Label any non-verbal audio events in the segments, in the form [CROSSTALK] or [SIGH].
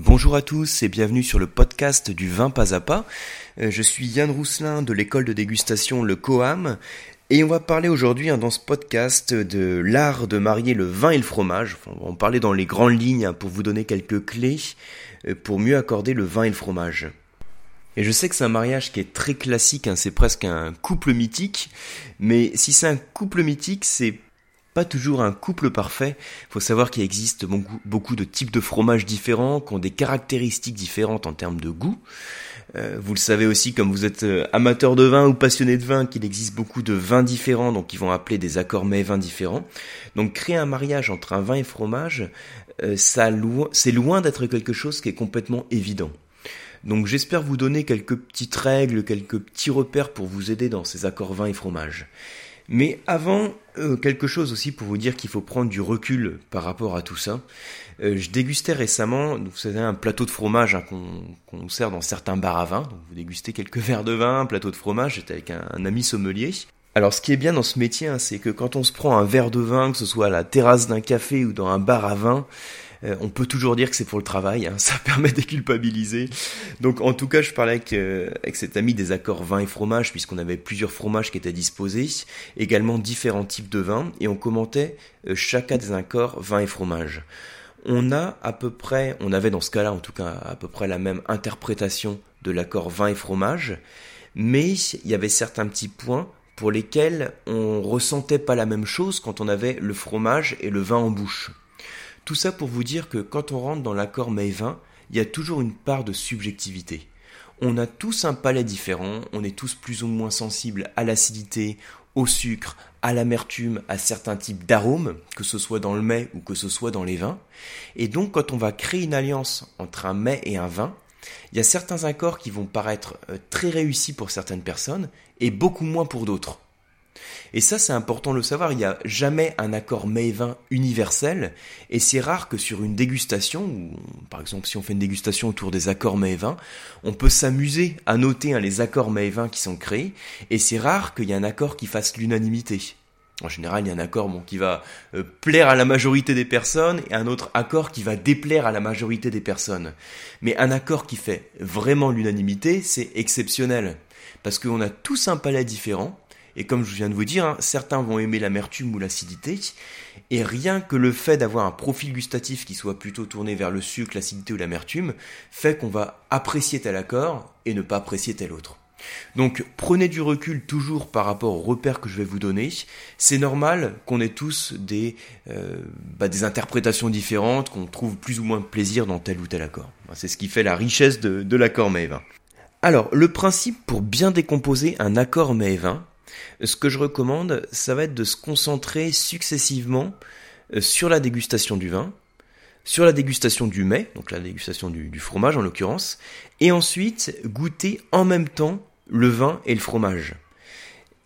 Bonjour à tous et bienvenue sur le podcast du vin pas à pas. Euh, je suis Yann Rousselin de l'école de dégustation Le Coam et on va parler aujourd'hui hein, dans ce podcast de l'art de marier le vin et le fromage. on va en parler dans les grandes lignes hein, pour vous donner quelques clés euh, pour mieux accorder le vin et le fromage. Et je sais que c'est un mariage qui est très classique, hein, c'est presque un couple mythique, mais si c'est un couple mythique, c'est toujours un couple parfait. Il faut savoir qu'il existe beaucoup de types de fromages différents, qui ont des caractéristiques différentes en termes de goût. Euh, vous le savez aussi, comme vous êtes euh, amateur de vin ou passionné de vin, qu'il existe beaucoup de vins différents, donc ils vont appeler des accords mets vins différents. Donc créer un mariage entre un vin et fromage, euh, ça c'est loin d'être quelque chose qui est complètement évident. Donc j'espère vous donner quelques petites règles, quelques petits repères pour vous aider dans ces accords vin et fromage. Mais avant, euh, quelque chose aussi pour vous dire qu'il faut prendre du recul par rapport à tout ça. Euh, je dégustais récemment, vous savez, un plateau de fromage hein, qu'on sert dans certains bars à vin. Vous dégustez quelques [LAUGHS] verres de vin, un plateau de fromage, j'étais avec un, ami sommelier. Alors ce qui est bien dans ce métier, hein, c'est que quand on se prend un verre de vin, que ce soit à la terrasse d'un café ou dans un bar à vin, euh, on peut toujours dire que c'est pour le travail, hein, [LAUGHS] ça permet de déculpabiliser. Donc en tout cas, je parlais avec, euh, avec cet ami des accords vin et fromage, puisqu'on avait plusieurs fromages qui étaient disposés, également différents types de vins, et on commentait euh, chacun des accords vin et fromage. On a à peu près, on avait dans ce cas-là en tout cas à peu près la même interprétation de l'accord vin et fromage, mais il y avait certains petits points pour lesquels on ressentait pas la même chose quand on avait le fromage et le vin en bouche. Tout ça pour vous dire que quand on rentre dans l'accord mets-vin, il y a toujours une part de subjectivité. On a tous un palais différent, on est tous plus ou moins sensibles à l'acidité, au sucre, à l'amertume, à certains types d'arômes, que ce soit dans le mets ou que ce soit dans les vins. Et donc quand on va créer une alliance entre un mets et un vin, il y a certains accords qui vont paraître euh, très réussis pour certaines personnes et beaucoup moins pour d'autres. Et ça, c'est important de le savoir. Il n'y a jamais un accord mets-vin universel. Et c'est rare que sur une dégustation, ou par exemple si on fait une dégustation autour des accords mets-vin, on peut s'amuser à noter hein, les accords mets-vin qui sont créés. Et c'est rare qu'il y ait un accord qui fasse l'unanimité. En général, il y a un accord qui va euh, plaire à la majorité des personnes et un autre accord qui va déplaire à la majorité des personnes. Mais un accord qui fait vraiment l'unanimité, c'est exceptionnel. Parce qu'on a tous un palais différent, et comme je viens de vous dire, hein, certains vont aimer l'amertume ou l'acidité. Et rien que le fait d'avoir un profil gustatif qui soit plutôt tourné vers le sucre, l'acidité ou l'amertume, fait qu'on va apprécier tel accord et ne pas apprécier tel autre. Donc prenez du recul toujours par rapport aux repères que je vais vous donner. C'est normal qu'on ait tous des, euh, bah, des interprétations différentes, qu'on trouve plus ou moins de plaisir dans tel ou tel accord. C'est ce qui fait la richesse de, de l'accord Maevin. Alors, le principe pour bien décomposer un accord Maevin, ce que je recommande, ça va être de se concentrer successivement euh, sur la dégustation du vin, sur la dégustation du mets, donc la dégustation du, fromage en l'occurrence, et ensuite goûter en même temps le vin et le fromage.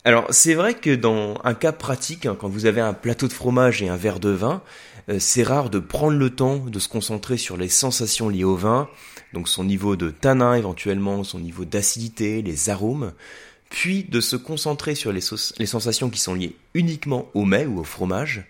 Alors c'est vrai que dans un cas pratique, hein, quand vous avez un plateau de fromage et un verre de vin, euh, c'est rare de prendre le temps de se concentrer sur les sensations liées au vin, donc son niveau de tanin éventuellement, son niveau d'acidité, les arômes puis de se concentrer sur les, sensations qui sont liées uniquement au mets ou au fromage,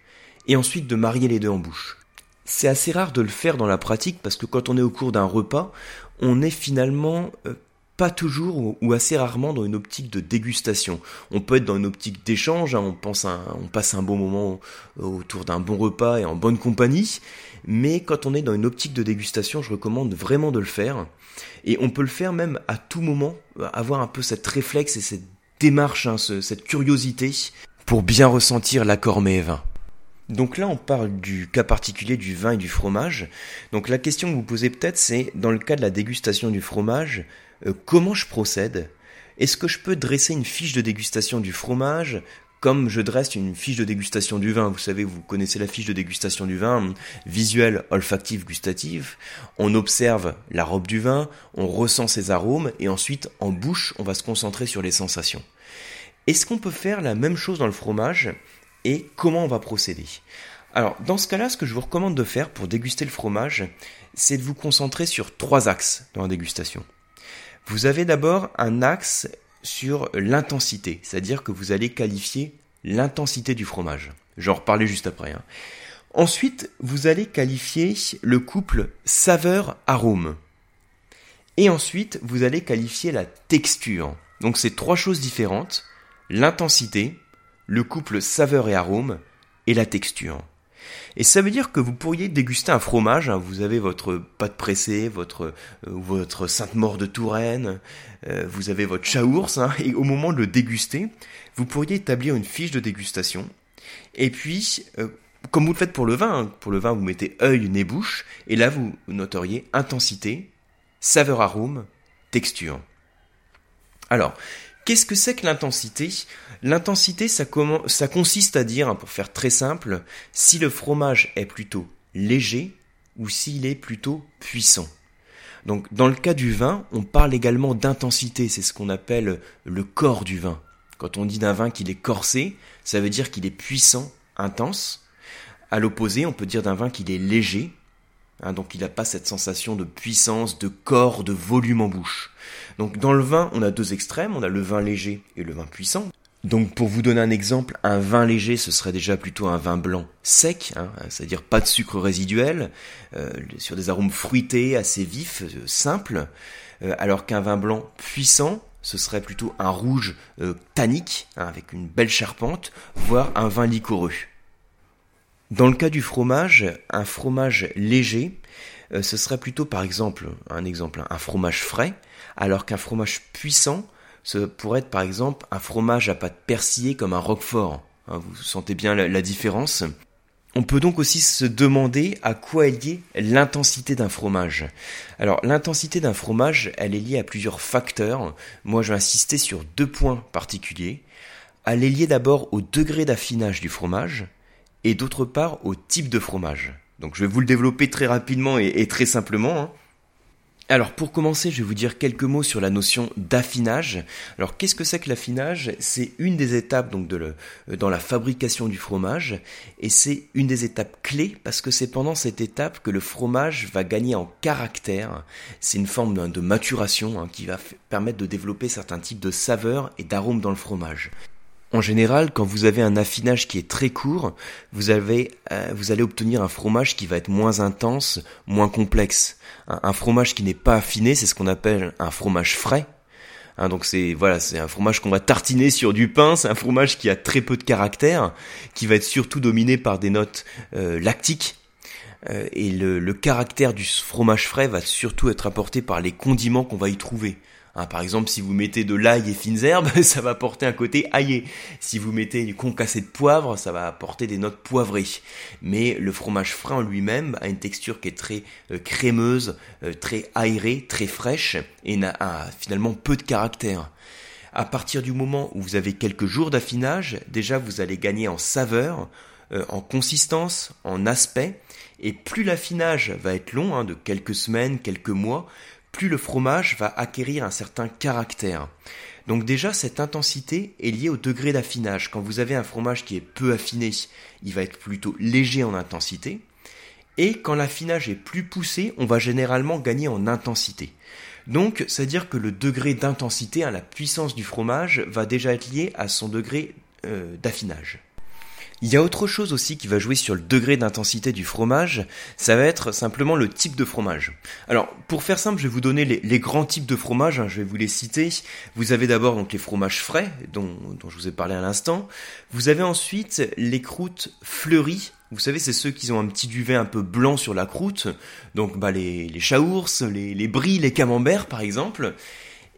et ensuite de marier les deux en bouche. C'est assez rare de le faire dans la pratique parce que quand on est au cours d'un repas, on est finalement euh, pas toujours ou, assez rarement dans une optique de dégustation. On peut être dans une optique d'échange, hein, on, passe un bon moment autour d'un bon repas et en bonne compagnie, mais quand on est dans une optique de dégustation, je recommande vraiment de le faire. Et on peut le faire même à tout moment, avoir un peu cette réflexe et cette démarche, hein, cette curiosité, pour bien ressentir l'accord mets-vin. Donc là, on parle du cas particulier du vin et du fromage. Donc la question que vous posez peut-être, c'est dans le cas de la dégustation du fromage, euh, comment je procède? Est-ce que je peux dresser une fiche de dégustation du fromage? Comme je dresse une fiche de dégustation du vin. Vous savez, vous connaissez la fiche de dégustation du vin, visuel, olfactif, gustatif. On observe la robe du vin, on ressent ses arômes, et ensuite, en bouche, on va se concentrer sur les sensations. Est-ce qu'on peut faire la même chose dans le fromage et comment on va procéder? Alors, dans ce cas-là, ce que je vous recommande de faire pour déguster le fromage, c'est de vous concentrer sur trois axes dans la dégustation. Vous avez d'abord un axe sur l'intensité, c'est-à-dire que vous allez qualifier l'intensité du fromage. J'en reparler juste après. Hein. Ensuite, vous allez qualifier le couple saveur-arôme. Et ensuite, vous allez qualifier la texture. Donc c'est trois choses différentes. L'intensité, le couple saveur et arôme, et la texture. Et ça veut dire que vous pourriez déguster un fromage, hein. vous avez votre pâte pressée, votre, euh, votre Sainte-Maure de Touraine, euh, vous avez votre chaours, hein, et au moment de le déguster, vous pourriez établir une fiche de dégustation. Et puis, euh, comme vous le faites pour le vin, hein, pour le vin vous mettez œil, nez, bouche, et là vous noteriez intensité, saveur, arôme, texture. Alors, Qu'est-ce que c'est que l'intensité? L'intensité, ça, consiste à dire, pour faire très simple, si le fromage est plutôt léger ou s'il est plutôt puissant. Donc dans le cas du vin, on parle également d'intensité, c'est ce qu'on appelle le corps du vin. Quand on dit d'un vin qu'il est corsé, ça veut dire qu'il est puissant, intense. À l'opposé, on peut dire d'un vin qu'il est léger, Hein, donc il n'a pas cette sensation de puissance, de corps, de volume en bouche. Donc dans le vin, on a deux extrêmes, on a le vin léger et le vin puissant. Donc pour vous donner un exemple, un vin léger, ce serait déjà plutôt un vin blanc sec, hein, c'est-à-dire pas de sucre résiduel, euh, sur des arômes fruités, assez vifs, euh, simples, euh, alors qu'un vin blanc puissant, ce serait plutôt un rouge tannique, hein, avec une belle charpente, voire un vin liquoreux. Dans le cas du fromage, un fromage léger, ce serait plutôt par exemple, un exemple, un fromage frais, alors qu'un fromage puissant, ce pourrait être par exemple un fromage à pâte persillée comme un roquefort. Hein, vous sentez bien la, différence on peut donc aussi se demander à quoi est liée l'intensité d'un fromage. Alors l'intensité d'un fromage, elle est liée à plusieurs facteurs. Moi je vais insister sur deux points particuliers. Elle est liée d'abord au degré d'affinage du fromage, et d'autre part au type de fromage. Donc je vais vous le développer très rapidement et, très simplement. Hein. Alors pour commencer, je vais vous dire quelques mots sur la notion d'affinage. Alors qu'est-ce que c'est que l'affinage? C'est une des étapes donc le, dans la fabrication du fromage et c'est une des étapes clés parce que c'est pendant cette étape que le fromage va gagner en caractère. C'est une forme de maturation hein, qui va permettre de développer certains types de saveurs et d'arômes dans le fromage. En général, quand vous avez un affinage qui est très court, vous, avez, euh, vous allez obtenir un fromage qui va être moins intense, moins complexe. Un, fromage qui n'est pas affiné, c'est ce qu'on appelle un fromage frais. Hein, donc c'est voilà, c'est un fromage qu'on va tartiner sur du pain. C'est un fromage qui a très peu de caractère, qui va être surtout dominé par des notes euh, lactiques. Euh, et le, le caractère du fromage frais va surtout être apporté par les condiments qu'on va y trouver. Hein, par exemple, si vous mettez de l'ail et fines herbes, [LAUGHS] ça va apporter un côté aillé. Si vous mettez du concassé de poivre, ça va apporter des notes poivrées. Mais le fromage frais en lui-même a une texture qui est très euh, crémeuse, euh, très aérée, très fraîche et n'a finalement peu de caractère. À partir du moment où vous avez quelques jours d'affinage, déjà vous allez gagner en saveur, euh, en consistance, en aspect, et plus l'affinage va être long, hein, de quelques semaines, quelques mois, plus le fromage va acquérir un certain caractère. Donc déjà, cette intensité est liée au degré d'affinage. Quand vous avez un fromage qui est peu affiné, il va être plutôt léger en intensité. Et quand l'affinage est plus poussé, on va généralement gagner en intensité. Donc, c'est-à-dire que le degré d'intensité, hein, la puissance du fromage, va déjà être lié à son degré euh, d'affinage. Il y a autre chose aussi qui va jouer sur le degré d'intensité du fromage, ça va être simplement le type de fromage. Alors, pour faire simple, je vais vous donner les, grands types de fromage, hein, je vais vous les citer. Vous avez d'abord donc les fromages frais, dont, je vous ai parlé à l'instant. Vous avez ensuite les croûtes fleuries, vous savez, c'est ceux qui ont un petit duvet un peu blanc sur la croûte, donc bah, les, les chaours, les, les bris, les camemberts par exemple.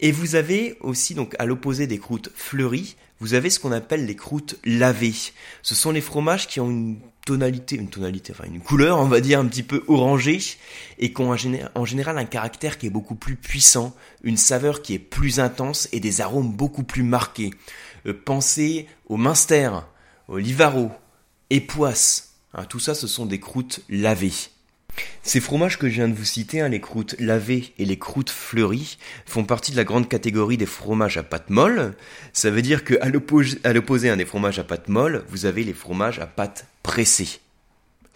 Et vous avez aussi, donc à l'opposé des croûtes fleuries, vous avez ce qu'on appelle les croûtes lavées. Ce sont les fromages qui ont une tonalité, une tonalité, enfin une couleur, on va dire, un petit peu orangée, et qui ont en général un caractère qui est beaucoup plus puissant, une saveur qui est plus intense et des arômes beaucoup plus marqués. Euh, pensez au Minster, au Livaro, Époisse. Hein, tout ça, ce sont des croûtes lavées. Ces fromages que je viens de vous citer, hein, les croûtes lavées et les croûtes fleuries, font partie de la grande catégorie des fromages à pâte molle. Ça veut dire qu'à l'opposé des fromages à pâte molle, vous avez les fromages à pâte pressée,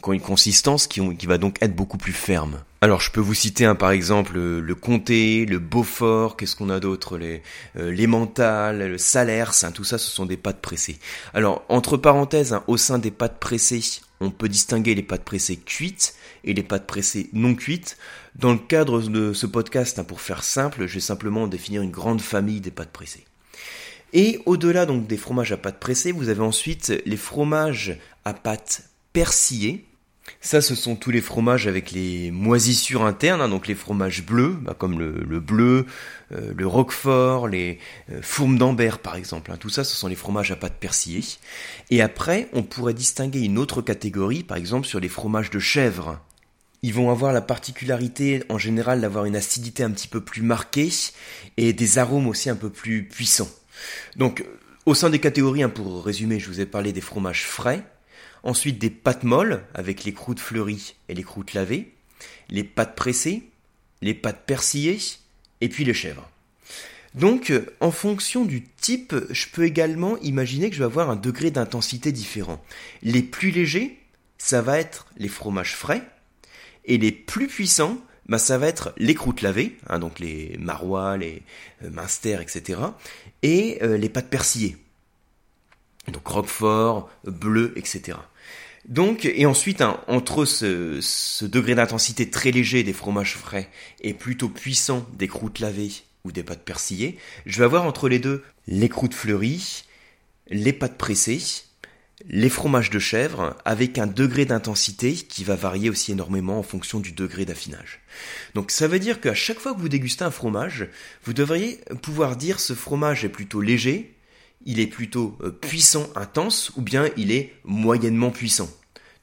qui ont une consistance qui, va donc être beaucoup plus ferme. Alors je peux vous citer hein, par exemple le, comté, le beaufort, qu'est-ce qu'on a d'autre, les, euh, le salers, hein, tout ça ce sont des pâtes pressées. Alors entre parenthèses, au sein des pâtes pressées, on peut distinguer les pâtes pressées cuites et les pâtes pressées non cuites. Dans le cadre de ce podcast, hein, pour faire simple, je vais simplement définir une grande famille des pâtes pressées. Et au-delà donc des fromages à pâte pressée, vous avez ensuite les fromages à pâte persillée. Ça, ce sont tous les fromages avec les moisissures internes, hein, donc les fromages bleus, bah, comme le, bleu, euh, le roquefort, les euh, fourmes d'ambert par exemple. Hein. tout ça, ce sont les fromages à pâte persillée. Et après, on pourrait distinguer une autre catégorie, par exemple sur les fromages de chèvre. Ils vont avoir la particularité en général d'avoir une acidité un petit peu plus marquée et des arômes aussi un peu plus puissants. Donc, au sein des catégories, hein, pour résumer, je vous ai parlé des fromages frais, ensuite des pâtes molles avec les croûtes fleuries et les croûtes lavées, les pâtes pressées, les pâtes persillées et puis les chèvres. Donc, en fonction du type, je peux également imaginer que je vais avoir un degré d'intensité différent. Les plus légers, ça va être les fromages frais, et les plus puissants, bah, ça va être les croûtes lavées, hein, donc les marois, les euh, minster, etc., et euh, les pâtes persillées, donc roquefort, bleu, etc. Donc, et ensuite, hein, entre ce, ce degré d'intensité très léger des fromages frais et plutôt puissant des croûtes lavées ou des pâtes persillées, je vais avoir entre les deux les croûtes fleuries, les pâtes pressées, les fromages de chèvre avec un degré d'intensité qui va varier aussi énormément en fonction du degré d'affinage. Donc ça veut dire qu'à chaque fois que vous dégustez un fromage, vous devriez pouvoir dire ce fromage est plutôt léger, il est plutôt euh, puissant, intense, ou bien il est moyennement puissant.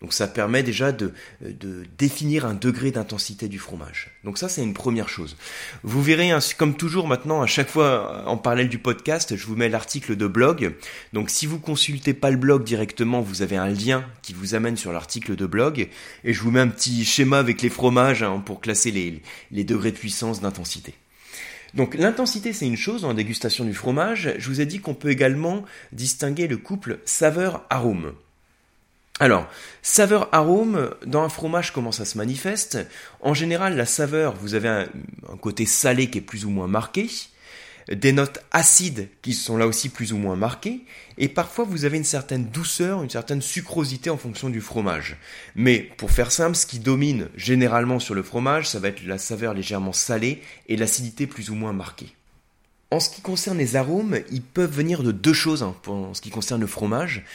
Donc ça permet déjà de, de définir un degré d'intensité du fromage. Donc ça c'est une première chose. Vous verrez, hein, comme toujours maintenant, à chaque fois en parallèle du podcast, je vous mets l'article de blog. Donc si vous consultez pas le blog directement, vous avez un lien qui vous amène sur l'article de blog. Et je vous mets un petit schéma avec les fromages hein, pour classer les degrés de puissance d'intensité. Donc l'intensité c'est une chose dans la dégustation du fromage. Je vous ai dit qu'on peut également distinguer le couple saveur-arôme. Alors, saveur arôme, dans un fromage, comment ça se manifeste? En général, la saveur, vous avez un, côté salé qui est plus ou moins marqué, des notes acides qui sont là aussi plus ou moins marquées, et parfois vous avez une certaine douceur, une certaine sucrosité en fonction du fromage. Mais pour faire simple, ce qui domine généralement sur le fromage, ça va être la saveur légèrement salée et l'acidité plus ou moins marquée. En ce qui concerne les arômes, ils peuvent venir de deux choses hein, en ce qui concerne le fromage.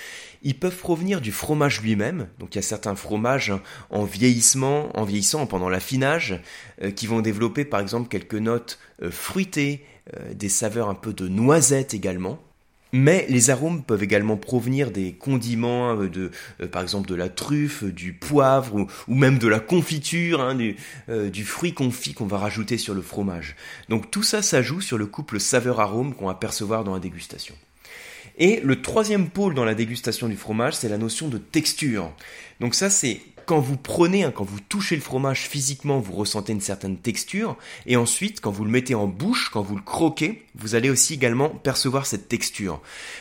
Ils peuvent provenir du fromage lui-même. Donc il y a certains fromages hein, en vieillissement, en vieillissant pendant l'affinage, euh, qui vont développer par exemple quelques notes euh, fruitées, des saveurs un peu de noisette également. Mais les arômes peuvent également provenir des condiments, euh, de, euh, par exemple de la truffe, du poivre ou, même de la confiture, hein, du, euh, du, fruit confit qu'on va rajouter sur le fromage. Donc tout ça s'ajoute sur le couple saveur-arôme qu'on va percevoir dans la dégustation. Et le troisième pôle dans la dégustation du fromage, c'est la notion de texture. Donc ça, c'est quand vous prenez, hein, quand vous touchez le fromage physiquement, vous ressentez une certaine texture. Et ensuite, quand vous le mettez en bouche, quand vous le croquez, vous allez aussi également percevoir cette texture.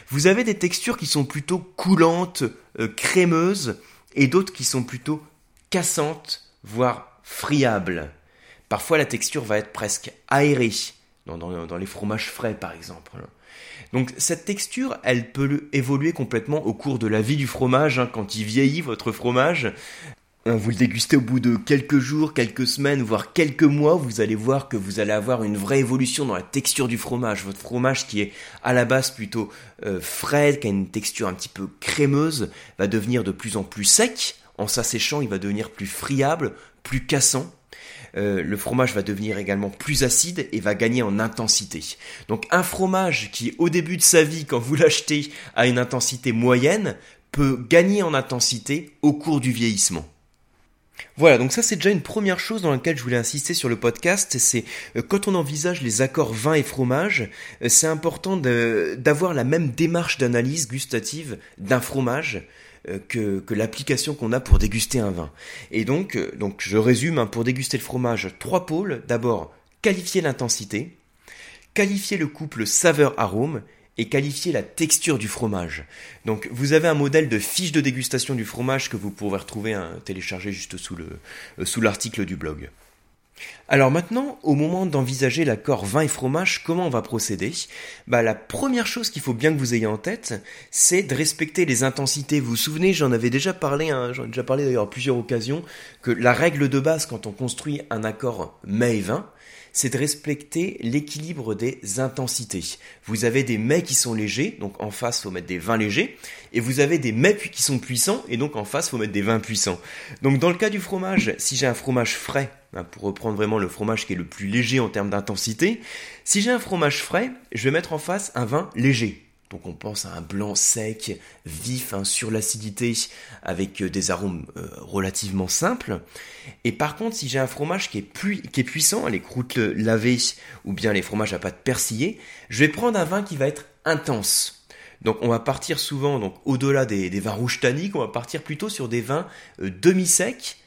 Vous avez des textures qui sont plutôt coulantes, euh, crémeuses, et d'autres qui sont plutôt cassantes, voire friables. Parfois, la texture va être presque aérée, dans, les fromages frais par exemple. Donc cette texture, elle peut évoluer complètement au cours de la vie du fromage, hein. quand il vieillit votre fromage. Vous le dégustez au bout de quelques jours, quelques semaines, voire quelques mois, vous allez voir que vous allez avoir une vraie évolution dans la texture du fromage. Votre fromage qui est à la base plutôt euh, frais, qui a une texture un petit peu crémeuse, va devenir de plus en plus sec. En s'asséchant, il va devenir plus friable, plus cassant. Euh, le fromage va devenir également plus acide et va gagner en intensité. Donc un fromage qui au début de sa vie, quand vous l'achetez, a une intensité moyenne, peut gagner en intensité au cours du vieillissement. Voilà, donc ça c'est déjà une première chose dans laquelle je voulais insister sur le podcast, c'est euh, quand on envisage les accords vin et fromage, euh, c'est important d'avoir la même démarche d'analyse gustative d'un fromage euh, que, que l'application qu'on a pour déguster un vin. Et donc, donc je résume, hein, pour déguster le fromage, trois pôles. D'abord, qualifier l'intensité, qualifier le couple saveur-arôme et qualifier la texture du fromage. Donc vous avez un modèle de fiche de dégustation du fromage que vous pourrez retrouver hein, téléchargé juste sous euh, sous l'article du blog. Alors maintenant, au moment d'envisager l'accord vin et fromage, comment on va procéder? Bah la première chose qu'il faut bien que vous ayez en tête, c'est de respecter les intensités. Vous vous souvenez, j'en avais déjà parlé, hein, j'en ai déjà parlé d'ailleurs à plusieurs occasions, que la règle de base quand on construit un accord mets et vin, c'est de respecter l'équilibre des intensités. Vous avez des mets qui sont légers, donc en face, faut mettre des vins légers, et vous avez des mets qui sont puissants, et donc en face, faut mettre des vins puissants. Donc dans le cas du fromage, si j'ai un fromage frais, hein, pour reprendre vraiment le fromage qui est le plus léger en termes d'intensité, si j'ai un fromage frais, je vais mettre en face un vin léger. Donc on pense à un blanc sec, vif, hein, sur l'acidité, avec euh, des arômes euh, relativement simples. Et par contre, si j'ai un fromage qui est, qui est puissant, les croûtes lavées ou bien les fromages à pâte persillée, je vais prendre un vin qui va être intense. Donc on va partir souvent, donc au-delà des, vins rouges tanniques, on va partir plutôt sur des vins euh, demi-secs,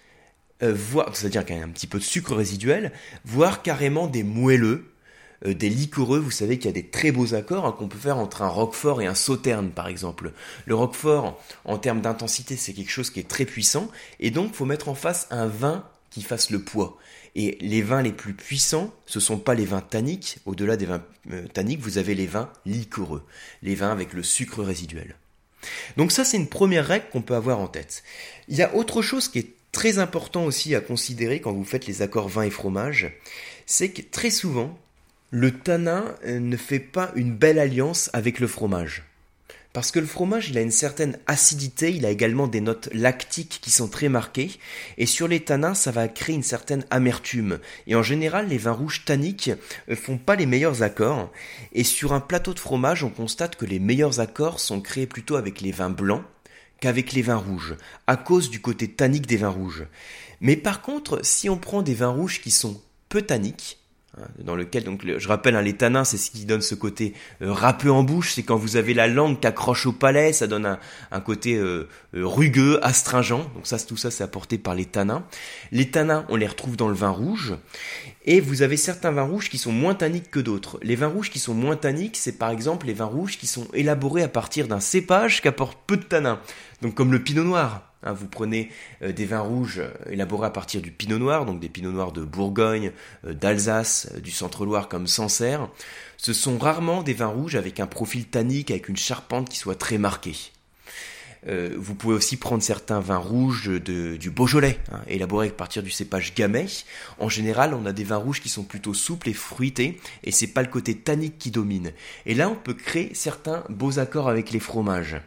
voire, c'est-à-dire qu'il y a un petit peu de sucre résiduel, voire carrément des moelleux, euh, des liquoreux, vous savez qu'il y a des très beaux accords hein, qu'on peut faire entre un roquefort et un sauterne par exemple. Le roquefort, en termes d'intensité, c'est quelque chose qui est très puissant, et donc faut mettre en face un vin qui fasse le poids. Et les vins les plus puissants, ce ne sont pas les vins tanniques, au-delà des vins euh, tanniques, vous avez les vins liquoreux, les vins avec le sucre résiduel. Donc ça, c'est une première règle qu'on peut avoir en tête. Il y a autre chose qui est très important aussi à considérer quand vous faites les accords vin et fromage, c'est que très souvent, le tanin euh, ne fait pas une belle alliance avec le fromage. Parce que le fromage, il a une certaine acidité, il a également des notes lactiques qui sont très marquées, et sur les tanins, ça va créer une certaine amertume. Et en général, les vins rouges tanniques euh, font pas les meilleurs accords, et sur un plateau de fromage, on constate que les meilleurs accords sont créés plutôt avec les vins blancs qu'avec les vins rouges, à cause du côté tannique des vins rouges. Mais par contre, si on prend des vins rouges qui sont peu tanniques, dans lequel donc je rappelle hein, les tanins c'est ce qui donne ce côté euh, râpeux en bouche. C'est quand vous avez la langue qui accroche au palais ça donne un, côté euh, euh, rugueux astringent. Donc ça tout ça c'est apporté par les tanins. Les tanins on les retrouve dans le vin rouge. Et vous avez certains vins rouges qui sont moins tanniques que d'autres. Les vins rouges qui sont moins tanniques c'est par exemple les vins rouges qui sont élaborés à partir d'un cépage qui apporte peu de tanins. Donc comme le pinot noir Hein, vous prenez euh, des vins rouges euh, élaborés à partir du pinot noir, donc des pinots noirs de Bourgogne, euh, d'Alsace, du centre-Loire comme Sancerre. Ce sont rarement des vins rouges avec un profil tannique, avec une charpente qui soit très marquée. vous pouvez aussi prendre certains vins rouges de, du Beaujolais, hein, élaborés à partir du cépage Gamay. En général, on a des vins rouges qui sont plutôt souples et fruités, et c'est pas le côté tannique qui domine. Et là, on peut créer certains beaux accords avec les fromages.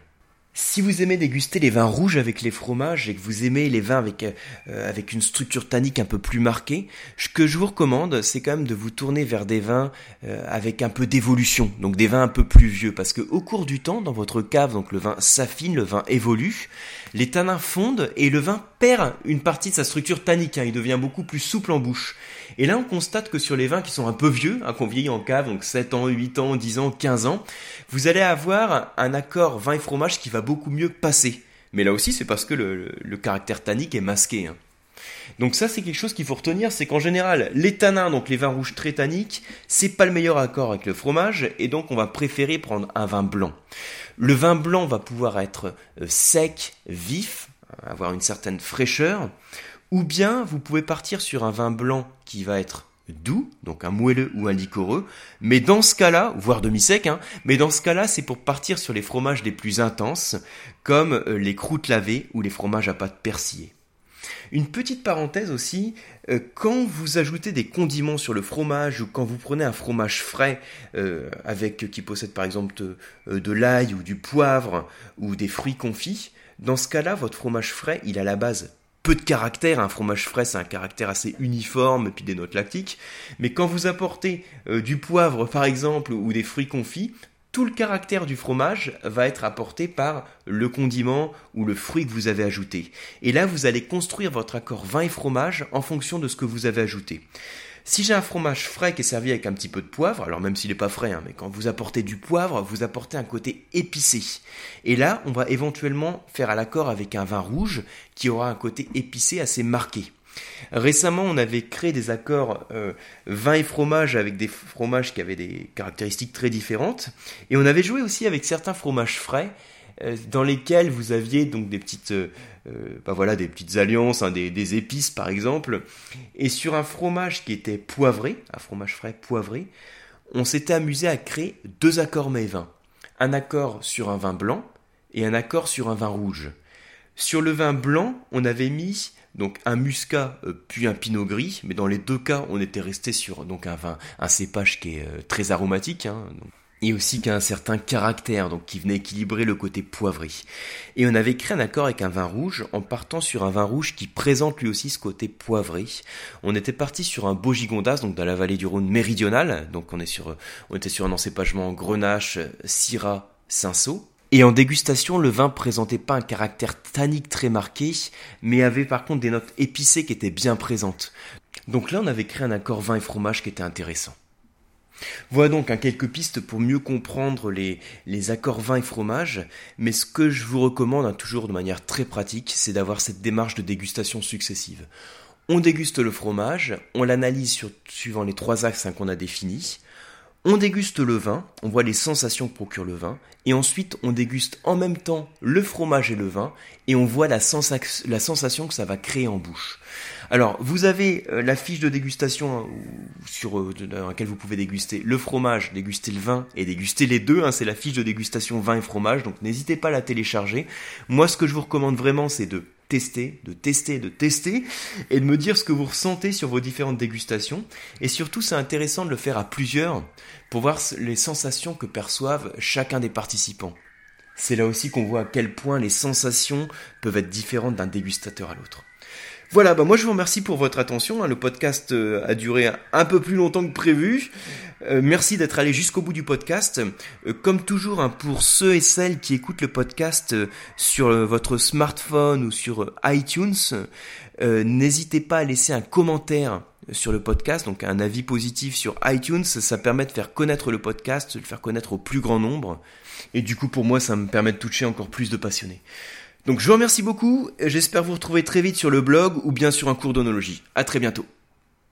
Si vous aimez déguster les vins rouges avec les fromages et que vous aimez les vins avec, euh, avec une structure tannique un peu plus marquée, ce que je vous recommande, c'est quand même de vous tourner vers des vins euh, avec un peu d'évolution, donc des vins un peu plus vieux, parce que au cours du temps, dans votre cave, donc le vin s'affine, le vin évolue, les tanins fondent et le vin perd une partie de sa structure tannique, hein, il devient beaucoup plus souple en bouche. Et là, on constate que sur les vins qui sont un peu vieux, hein, qu'on vieillit en cave, donc 7 ans, 8 ans, 10 ans, 15 ans, vous allez avoir un accord vin et fromage qui va beaucoup mieux passer. Mais là aussi, c'est parce que le, caractère tannique est masqué. Hein. Donc ça, c'est quelque chose qu'il faut retenir, c'est qu'en général, les tanins, donc les vins rouges très tanniques, c'est pas le meilleur accord avec le fromage, et donc on va préférer prendre un vin blanc. Le vin blanc va pouvoir être euh, sec, vif, avoir une certaine fraîcheur, ou bien vous pouvez partir sur un vin blanc qui va être doux, donc un moelleux ou un liquoreux, mais dans ce cas-là, voire demi-sec, hein, mais dans ce cas-là, c'est pour partir sur les fromages les plus intenses, comme euh, les croûtes lavées ou les fromages à pâte persillée. Une petite parenthèse aussi, euh, quand vous ajoutez des condiments sur le fromage ou quand vous prenez un fromage frais euh, avec qui possède par exemple de l'ail ou du poivre ou des fruits confits, dans ce cas-là, votre fromage frais, il a la base peu de caractère. Un fromage frais, c'est un caractère assez uniforme, et puis des notes lactiques. Mais quand vous apportez euh, du poivre, par exemple, ou des fruits confits, tout le caractère du fromage va être apporté par le condiment ou le fruit que vous avez ajouté. Et là, vous allez construire votre accord vin et fromage en fonction de ce que vous avez ajouté. Si j'ai un fromage frais qui est servi avec un petit peu de poivre, alors même s'il n'est pas frais, hein, mais quand vous apportez du poivre, vous apportez un côté épicé. Et là, on va éventuellement faire à l'accord avec un vin rouge qui aura un côté épicé assez marqué. Récemment, on avait créé des accords euh, vin et fromage avec des fromages qui avaient des caractéristiques très différentes. Et on avait joué aussi avec certains fromages frais dans lesquels vous aviez donc des petites, bah voilà, des petites alliances, hein, des, épices par exemple. Et sur un fromage qui était poivré, un fromage frais poivré, on s'était amusé à créer deux accords mets-vins. Un accord sur un vin blanc et un accord sur un vin rouge. Sur le vin blanc, on avait mis donc un muscat euh, puis un pinot gris, mais dans les deux cas, on était resté sur donc un vin, un cépage qui est euh, très aromatique, hein, et aussi qui a un certain caractère, donc qui venait équilibrer le côté poivré. Et on avait créé un accord avec un vin rouge en partant sur un vin rouge qui présente lui aussi ce côté poivré. On était parti sur un beau gigondas, donc dans la vallée du Rhône méridionale, donc on est sur, on était sur un encépagement Grenache, Syrah, Cinsault. Et en dégustation, le vin présentait pas un caractère tannique très marqué, mais avait par contre des notes épicées qui étaient bien présentes. Donc là, on avait créé un accord vin et fromage qui était intéressant. Voilà donc hein, quelques pistes pour mieux comprendre les, accords vin et fromage, mais ce que je vous recommande, hein, toujours de manière très pratique, c'est d'avoir cette démarche de dégustation successive. On déguste le fromage, on l'analyse suivant les trois axes hein, qu'on a définis, on déguste le vin, on voit les sensations que procure le vin, et ensuite on déguste en même temps le fromage et le vin, et on voit la, sensation que ça va créer en bouche. Alors, vous avez euh, la fiche de dégustation hein, sur, euh, dans laquelle vous pouvez déguster le fromage, déguster le vin et déguster les deux. Hein, c'est la fiche de dégustation vin et fromage, donc n'hésitez pas à la télécharger. Moi, ce que je vous recommande vraiment, c'est de tester, de tester, de tester, et de me dire ce que vous ressentez sur vos différentes dégustations. Et surtout, c'est intéressant de le faire à plusieurs pour voir les sensations que perçoivent chacun des participants. C'est là aussi qu'on voit à quel point les sensations peuvent être différentes d'un dégustateur à l'autre. Voilà, bah moi je vous remercie pour votre attention. Hein. Le podcast euh, a duré un peu plus longtemps que prévu. Euh, merci d'être allé jusqu'au bout du podcast. Euh, comme toujours, hein, pour ceux et celles qui écoutent le podcast sur votre smartphone ou sur iTunes, n'hésitez pas à laisser un commentaire sur le podcast, donc un avis positif sur iTunes. Ça permet de faire connaître le podcast, de le faire connaître au plus grand nombre. Et du coup, pour moi, ça me permet de toucher encore plus de passionnés. Donc je vous remercie beaucoup, j'espère vous retrouver très vite sur le blog ou bien sur un cours d'onologie. À très bientôt.